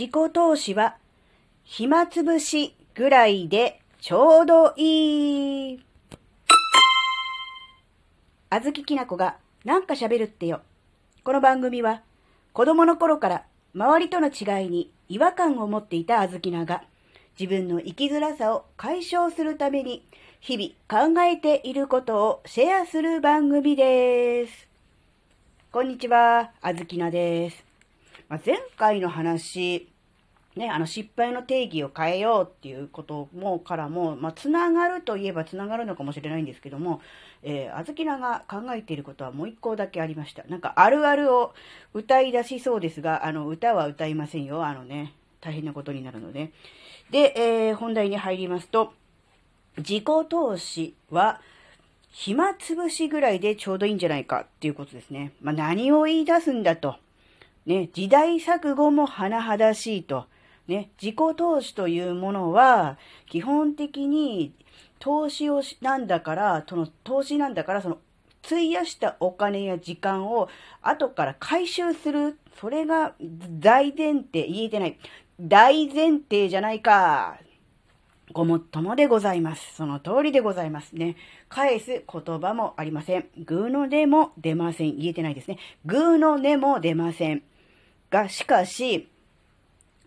自己投資は暇つぶしぐらいでちょうどいい。あずききなこがなんか喋るってよ。この番組は子供の頃から周りとの違いに違和感を持っていたあずきなが自分の生きづらさを解消するために日々考えていることをシェアする番組です。こんにちは、あずきなです。ま、前回の話、ね、あの失敗の定義を変えようっていうこともからも、まあ、つながるといえばつながるのかもしれないんですけども、えー、あずきなが考えていることはもう一個だけありました。なんかあるあるを歌い出しそうですが、あの歌は歌いませんよ。あのね、大変なことになるので。で、えー、本題に入りますと、自己投資は暇つぶしぐらいでちょうどいいんじゃないかっていうことですね。まあ、何を言い出すんだと。ね、時代錯誤も甚だしいと。ね、自己投資というものは、基本的に投資をしなんだから、その投資なんだから、その、費やしたお金や時間を後から回収する。それが大前提、言えてない。大前提じゃないか。ごもっともでございます。その通りでございますね。返す言葉もありません。ぐーの音も出ません。言えてないですね。ぐーの音も出ません。が、しかし、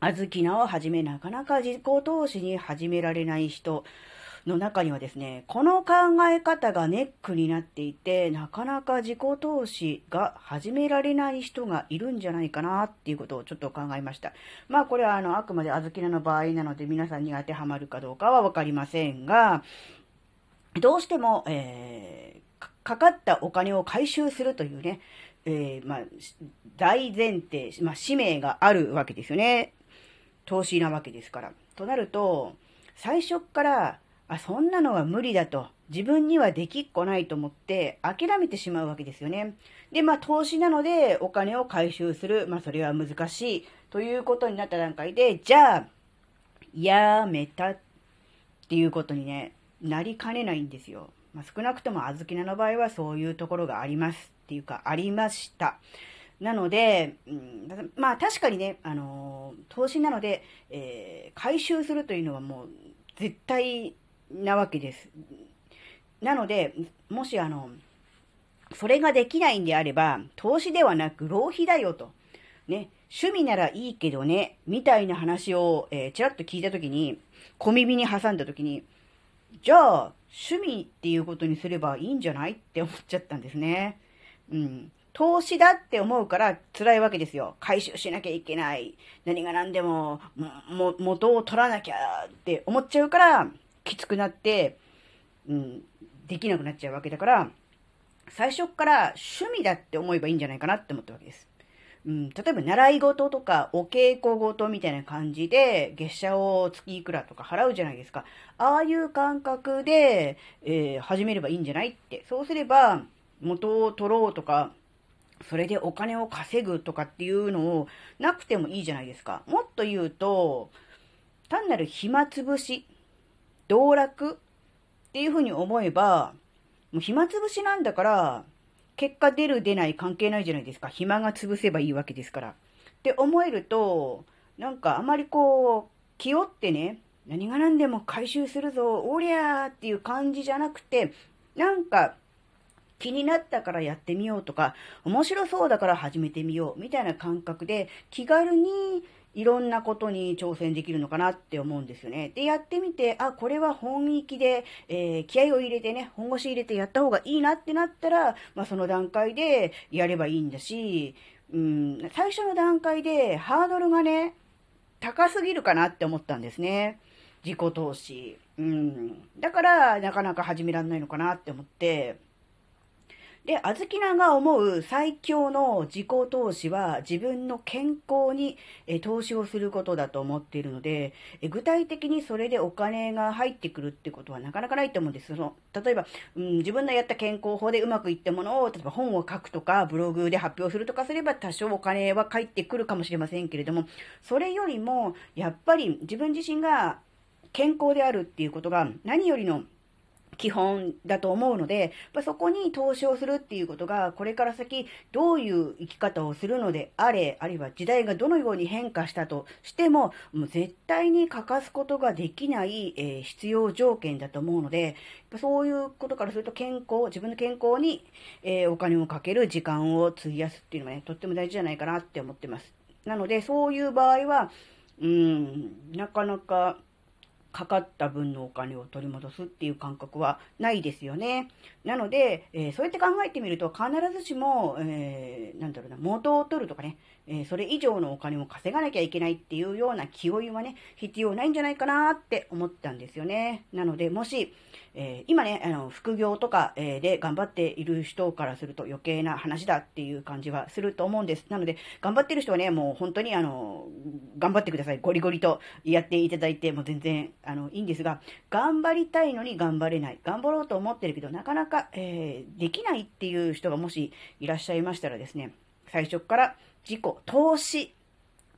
あずきなをはじめなかなか自己投資に始められない人の中にはですね、この考え方がネックになっていて、なかなか自己投資が始められない人がいるんじゃないかなっていうことをちょっと考えました。まあこれはあの、あくまであずきなの場合なので皆さんに当てはまるかどうかはわかりませんが、どうしても、えー、かかったお金を回収するというね、えー、まあ、大前提、まあ、使命があるわけですよね。投資なわけですから。となると、最初から、あ、そんなのは無理だと。自分にはできっこないと思って諦めてしまうわけですよね。で、まあ投資なのでお金を回収する。まあそれは難しいということになった段階で、じゃあ、やめたっていうことにね、なりかねないんですよ。まあ、少なくともあずきなの場合はそういうところがありますっていうか、ありました。なので、うん、まあ確かにね、あの投資なので、えー、回収するというのはもう絶対なわけです。なので、もしあの、それができないんであれば、投資ではなく浪費だよと。ね、趣味ならいいけどね、みたいな話を、えー、ちらっと聞いたときに、小耳に挟んだときに、じゃあ、趣味っていうことにすればいいんじゃない？って思っちゃったんですね。うん。投資だって思うから辛いわけですよ。回収しなきゃいけない。何が何でも、も、元を取らなきゃって思っちゃうから、きつくなって、うん、できなくなっちゃうわけだから、最初から趣味だって思えばいいんじゃないかなって思ったわけです。うん、例えば習い事とかお稽古事みたいな感じで月謝を月いくらとか払うじゃないですか。ああいう感覚で、えー、始めればいいんじゃないって。そうすれば元を取ろうとか、それでお金を稼ぐとかっていうのをなくてもいいじゃないですか。もっと言うと、単なる暇つぶし、道楽っていうふうに思えば、もう暇つぶしなんだから、結果出る出ない関係ないじゃないですか。暇が潰せばいいわけですから。って思えると、なんかあまりこう、気負ってね、何が何でも回収するぞ、おりゃーっていう感じじゃなくて、なんか気になったからやってみようとか、面白そうだから始めてみようみたいな感覚で気軽にいろんなことに挑戦できるのかなって思うんですよね。で、やってみて、あ、これは本域で、えー、気合を入れてね、本腰入れてやった方がいいなってなったら、まあその段階でやればいいんだし、うん、最初の段階でハードルがね、高すぎるかなって思ったんですね。自己投資。うん。だから、なかなか始めらんないのかなって思って、で、あずきなが思う最強の自己投資は自分の健康に投資をすることだと思っているので、具体的にそれでお金が入ってくるってことはなかなかないと思うんです。その例えば、うん、自分のやった健康法でうまくいったものを、例えば本を書くとか、ブログで発表するとかすれば多少お金は返ってくるかもしれませんけれども、それよりも、やっぱり自分自身が健康であるっていうことが何よりの基本だと思うので、そこに投資をするっていうことが、これから先どういう生き方をするのであれ、あるいは時代がどのように変化したとしても、もう絶対に欠かすことができない、えー、必要条件だと思うので、そういうことからすると健康、自分の健康に、えー、お金をかける時間を費やすっていうのはね、とっても大事じゃないかなって思ってます。なので、そういう場合は、うん、なかなか、かかった分のお金を取り戻すっていう感覚はないですよね。なので、えー、そうやって考えてみると、必ずしも、えー、なんだろうな、元を取るとかね、えー、それ以上のお金を稼がなきゃいけないっていうような気負いはね、必要ないんじゃないかなって思ったんですよね。なので、もし、え、今ね、あの、副業とか、え、で頑張っている人からすると余計な話だっていう感じはすると思うんです。なので、頑張ってる人はね、もう本当にあの、頑張ってください。ゴリゴリとやっていただいて、もう全然、あの、いいんですが、頑張りたいのに頑張れない。頑張ろうと思ってるけど、なかなか、えー、できないっていう人がもしいらっしゃいましたらですね、最初から自己投資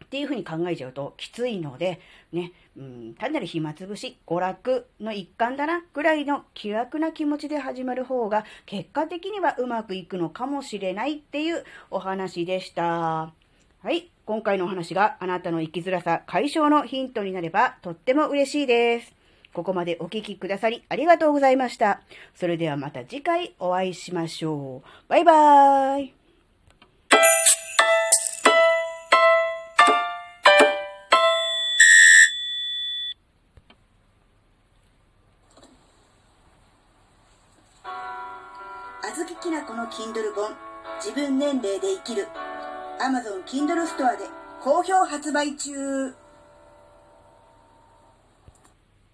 っていうふうに考えちゃうときついので、ね、うん、単なる暇つぶし、娯楽の一環だな、ぐらいの気楽な気持ちで始まる方が、結果的にはうまくいくのかもしれないっていうお話でした。はい。今回のお話があなたの生きづらさ解消のヒントになればとっても嬉しいです。ここまでお聴きくださりありがとうございました。それではまた次回お会いしましょう。バイバーイ。あずききなこの Kindle 本自分年齢で生きる Amazon Kindle ストアで好評発売中